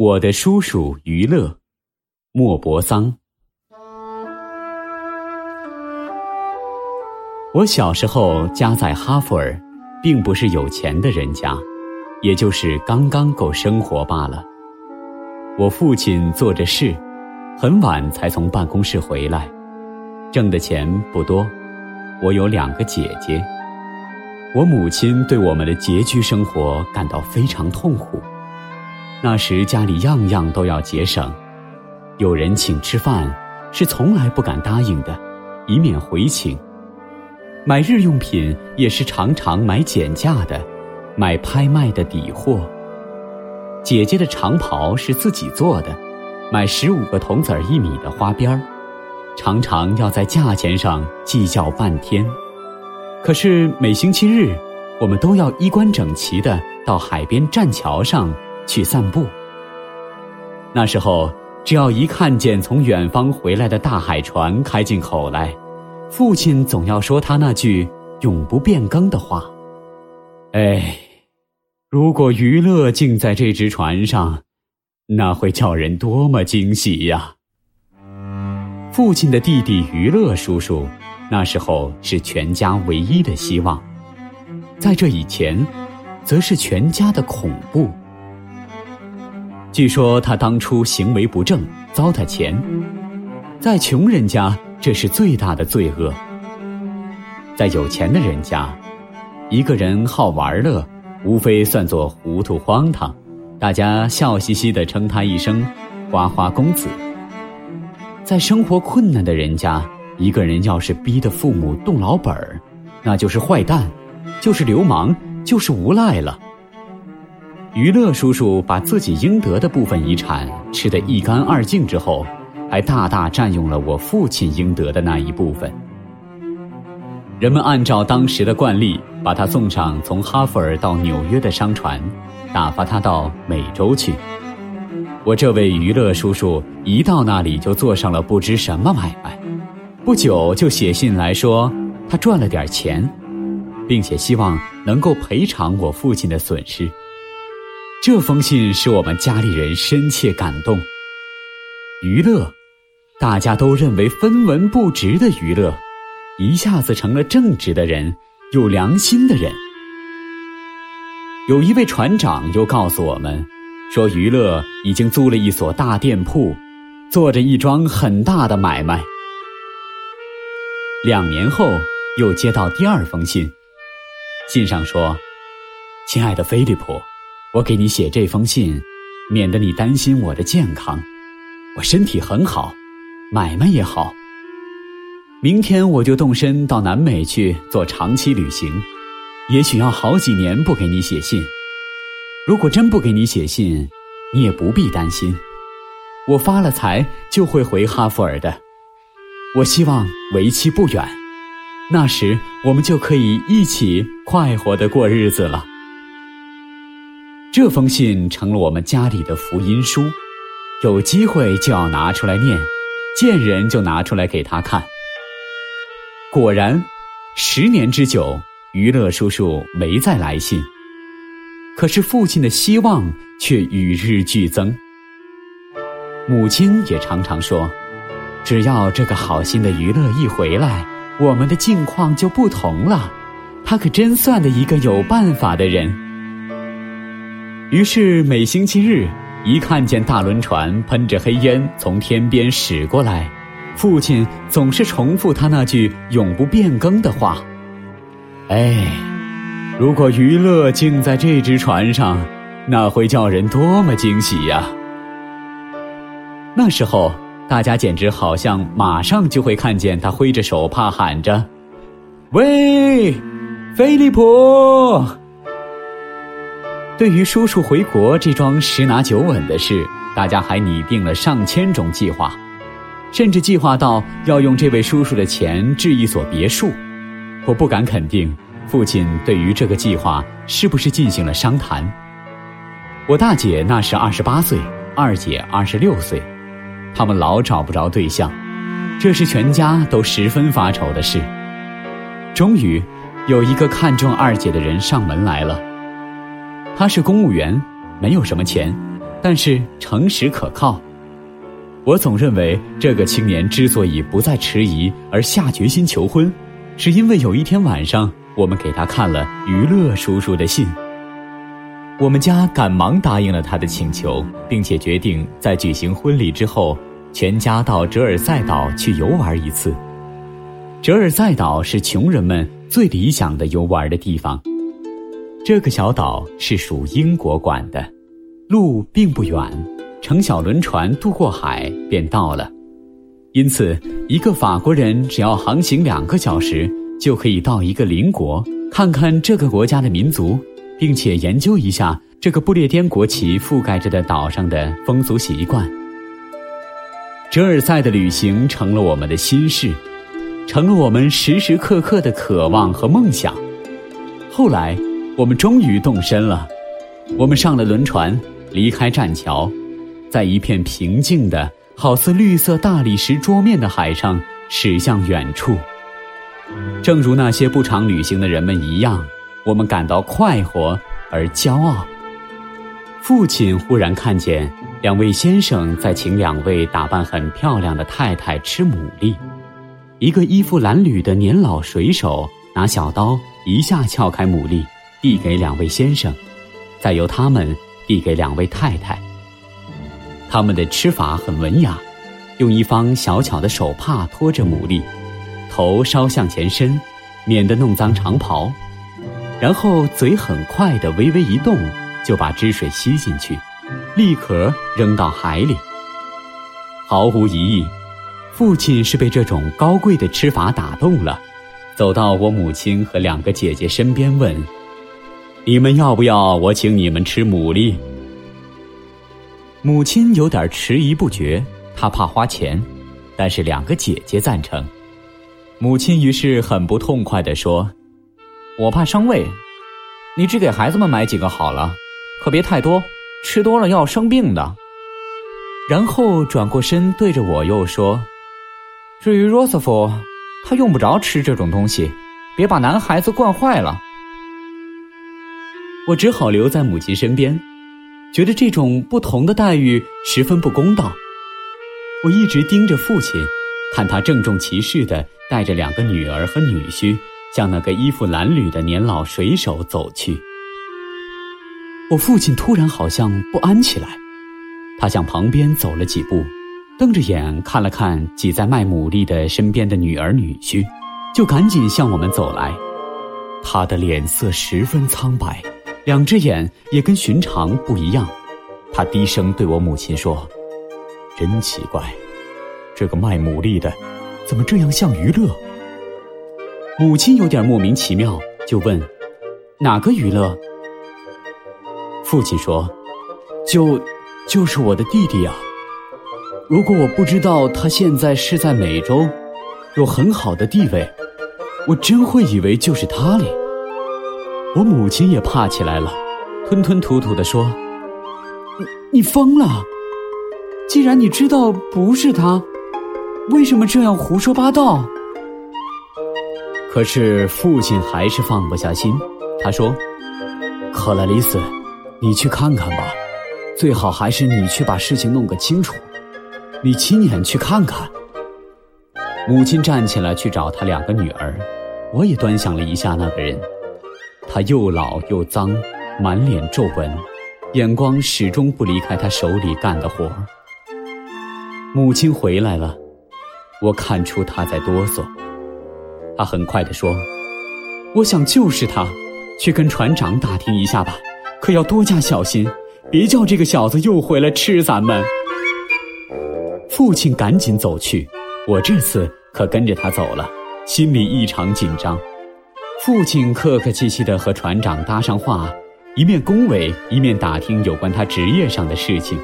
我的叔叔于乐，莫泊桑。我小时候家在哈佛尔，并不是有钱的人家，也就是刚刚够生活罢了。我父亲做着事，很晚才从办公室回来，挣的钱不多。我有两个姐姐，我母亲对我们的拮据生活感到非常痛苦。那时家里样样都要节省，有人请吃饭是从来不敢答应的，以免回请；买日用品也是常常买减价的，买拍卖的底货。姐姐的长袍是自己做的，买十五个铜子儿一米的花边儿，常常要在价钱上计较半天。可是每星期日，我们都要衣冠整齐的到海边栈桥上。去散步。那时候，只要一看见从远方回来的大海船开进口来，父亲总要说他那句永不变更的话：“哎，如果娱乐竟在这只船上，那会叫人多么惊喜呀！”父亲的弟弟娱乐叔叔，那时候是全家唯一的希望，在这以前，则是全家的恐怖。据说他当初行为不正，糟蹋钱，在穷人家这是最大的罪恶。在有钱的人家，一个人好玩乐，无非算作糊涂荒唐，大家笑嘻嘻的称他一声“花花公子”。在生活困难的人家，一个人要是逼得父母动老本儿，那就是坏蛋，就是流氓，就是无赖了。娱乐叔叔把自己应得的部分遗产吃得一干二净之后，还大大占用了我父亲应得的那一部分。人们按照当时的惯例，把他送上从哈佛尔到纽约的商船，打发他到美洲去。我这位娱乐叔叔一到那里就做上了不知什么买卖，不久就写信来说他赚了点钱，并且希望能够赔偿我父亲的损失。这封信使我们家里人深切感动。娱乐，大家都认为分文不值的娱乐，一下子成了正直的人，有良心的人。有一位船长又告诉我们，说娱乐已经租了一所大店铺，做着一桩很大的买卖。两年后，又接到第二封信，信上说：“亲爱的菲利普。”我给你写这封信，免得你担心我的健康。我身体很好，买卖也好。明天我就动身到南美去做长期旅行，也许要好几年不给你写信。如果真不给你写信，你也不必担心。我发了财就会回哈佛尔的。我希望为期不远，那时我们就可以一起快活的过日子了。这封信成了我们家里的福音书，有机会就要拿出来念，见人就拿出来给他看。果然，十年之久，于乐叔叔没再来信。可是父亲的希望却与日俱增。母亲也常常说：“只要这个好心的娱乐一回来，我们的境况就不同了。他可真算的一个有办法的人。”于是每星期日，一看见大轮船喷着黑烟从天边驶过来，父亲总是重复他那句永不变更的话：“哎，如果娱乐竟在这只船上，那会叫人多么惊喜呀！”那时候，大家简直好像马上就会看见他挥着手帕喊着：“喂，菲利普！”对于叔叔回国这桩十拿九稳的事，大家还拟定了上千种计划，甚至计划到要用这位叔叔的钱置一所别墅。我不敢肯定父亲对于这个计划是不是进行了商谈。我大姐那时二十八岁，二姐二十六岁，他们老找不着对象，这是全家都十分发愁的事。终于，有一个看中二姐的人上门来了。他是公务员，没有什么钱，但是诚实可靠。我总认为，这个青年之所以不再迟疑而下决心求婚，是因为有一天晚上，我们给他看了娱乐叔叔的信。我们家赶忙答应了他的请求，并且决定在举行婚礼之后，全家到哲尔塞岛去游玩一次。哲尔塞岛是穷人们最理想的游玩的地方。这个小岛是属英国管的，路并不远，乘小轮船渡过海便到了。因此，一个法国人只要航行两个小时，就可以到一个邻国看看这个国家的民族，并且研究一下这个不列颠国旗覆盖着的岛上的风俗习惯。哲尔塞的旅行成了我们的心事。成了我们时时刻刻的渴望和梦想。后来，我们终于动身了。我们上了轮船，离开栈桥，在一片平静的、好似绿色大理石桌面的海上驶向远处。正如那些不常旅行的人们一样，我们感到快活而骄傲。父亲忽然看见两位先生在请两位打扮很漂亮的太太吃牡蛎。一个衣服褴褛的年老水手拿小刀一下撬开牡蛎，递给两位先生，再由他们递给两位太太。他们的吃法很文雅，用一方小巧的手帕托着牡蛎，头稍向前伸，免得弄脏长袍，然后嘴很快的微微一动，就把汁水吸进去，立刻扔到海里。毫无疑义。父亲是被这种高贵的吃法打动了，走到我母亲和两个姐姐身边问：“你们要不要我请你们吃牡蛎？”母亲有点迟疑不决，她怕花钱，但是两个姐姐赞成。母亲于是很不痛快地说：“我怕伤胃，你只给孩子们买几个好了，可别太多，吃多了要生病的。”然后转过身对着我又说。至于罗斯福，他用不着吃这种东西，别把男孩子惯坏了。我只好留在母亲身边，觉得这种不同的待遇十分不公道。我一直盯着父亲，看他郑重其事的带着两个女儿和女婿向那个衣服褴褛的年老水手走去。我父亲突然好像不安起来，他向旁边走了几步。瞪着眼看了看挤在卖牡蛎的身边的女儿女婿，就赶紧向我们走来。他的脸色十分苍白，两只眼也跟寻常不一样。他低声对我母亲说：“真奇怪，这个卖牡蛎的怎么这样像娱乐？”母亲有点莫名其妙，就问：“哪个娱乐？”父亲说：“就就是我的弟弟呀。”如果我不知道他现在是在美洲，有很好的地位，我真会以为就是他哩。我母亲也怕起来了，吞吞吐吐的说：“你你疯了！既然你知道不是他，为什么这样胡说八道？”可是父亲还是放不下心，他说：“克莱丽丝，你去看看吧，最好还是你去把事情弄个清楚。”你亲眼去看看。母亲站起来去找他两个女儿，我也端详了一下那个人。他又老又脏，满脸皱纹，眼光始终不离开他手里干的活儿。母亲回来了，我看出他在哆嗦。他很快地说：“我想就是他，去跟船长打听一下吧，可要多加小心，别叫这个小子又回来吃咱们。”父亲赶紧走去，我这次可跟着他走了，心里异常紧张。父亲客客气气的和船长搭上话，一面恭维，一面打听有关他职业上的事情，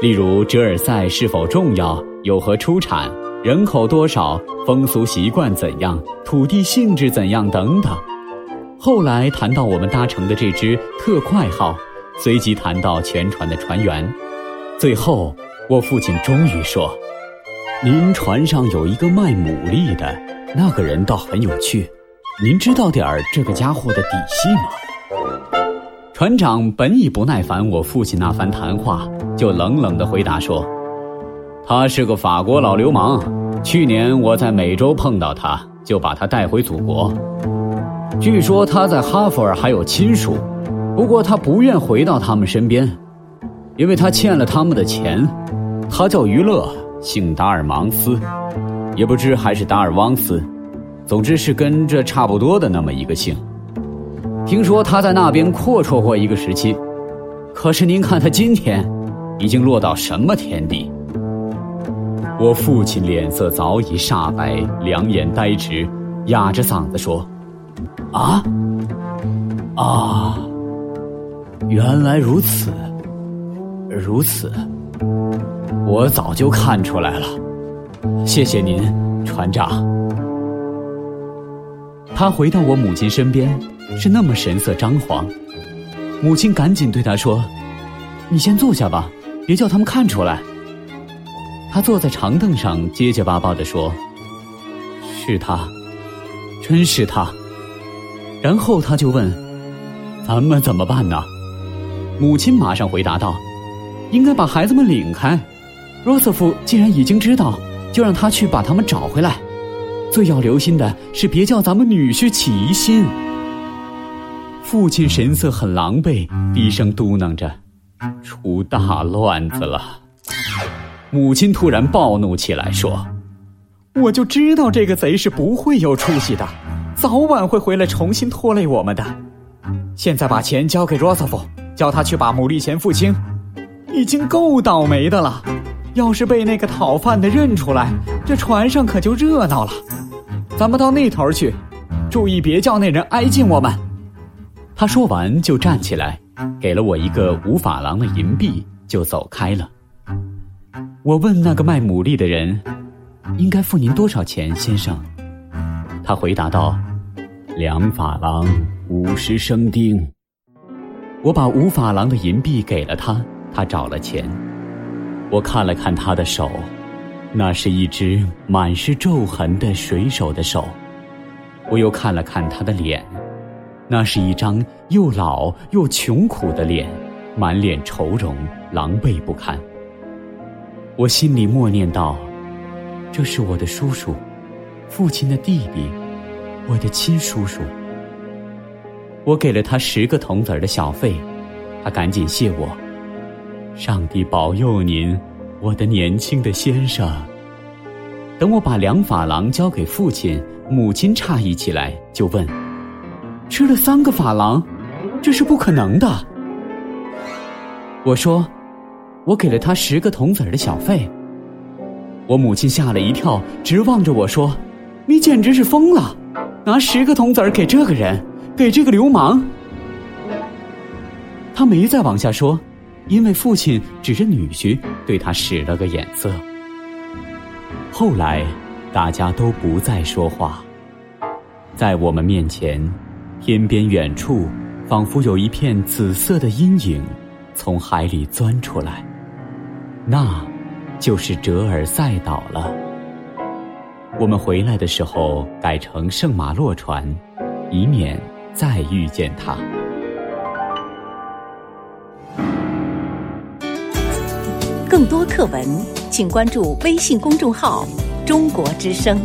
例如哲尔塞是否重要，有何出产，人口多少，风俗习惯怎样，土地性质怎样等等。后来谈到我们搭乘的这只特快号，随即谈到全船的船员，最后。我父亲终于说：“您船上有一个卖牡蛎的，那个人倒很有趣。您知道点儿这个家伙的底细吗？”船长本已不耐烦我父亲那番谈话，就冷冷的回答说：“他是个法国老流氓，去年我在美洲碰到他，就把他带回祖国。据说他在哈佛尔还有亲属，不过他不愿回到他们身边，因为他欠了他们的钱。他叫于勒，姓达尔芒斯，也不知还是达尔汪斯，总之是跟这差不多的那么一个姓。”听说他在那边阔绰过一个时期，可是您看他今天，已经落到什么田地？我父亲脸色早已煞白，两眼呆直，哑着嗓子说：“啊，啊，原来如此，如此，我早就看出来了。谢谢您，船长。”他回到我母亲身边。是那么神色张皇，母亲赶紧对他说：“你先坐下吧，别叫他们看出来。”他坐在长凳上，结结巴巴的说：“是他，真是他。”然后他就问：“咱们怎么办呢？”母亲马上回答道：“应该把孩子们领开。罗斯福既然已经知道，就让他去把他们找回来。最要留心的是，别叫咱们女婿起疑心。”父亲神色很狼狈，低声嘟囔着：“出大乱子了。”母亲突然暴怒起来，说：“我就知道这个贼是不会有出息的，早晚会回来重新拖累我们的。现在把钱交给罗斯福，叫他去把牡蛎钱付清，已经够倒霉的了。要是被那个讨饭的认出来，这船上可就热闹了。咱们到那头去，注意别叫那人挨近我们。”他说完，就站起来，给了我一个五法郎的银币，就走开了。我问那个卖牡蛎的人：“应该付您多少钱，先生？”他回答道：“两法郎五十生丁。”我把五法郎的银币给了他，他找了钱。我看了看他的手，那是一只满是皱痕的水手的手。我又看了看他的脸。那是一张又老又穷苦的脸，满脸愁容，狼狈不堪。我心里默念道：“这是我的叔叔，父亲的弟弟，我的亲叔叔。”我给了他十个铜子儿的小费，他赶紧谢我：“上帝保佑您，我的年轻的先生。”等我把两法郎交给父亲，母亲诧异起来，就问。吃了三个法郎，这是不可能的。我说，我给了他十个铜子儿的小费。我母亲吓了一跳，直望着我说：“你简直是疯了，拿十个铜子儿给这个人，给这个流氓。”他没再往下说，因为父亲指着女婿对他使了个眼色。后来，大家都不再说话，在我们面前。天边远处，仿佛有一片紫色的阴影，从海里钻出来。那，就是哲尔塞岛了。我们回来的时候改成圣马洛船，以免再遇见他。课文，请关注微信公众号“中国之声”。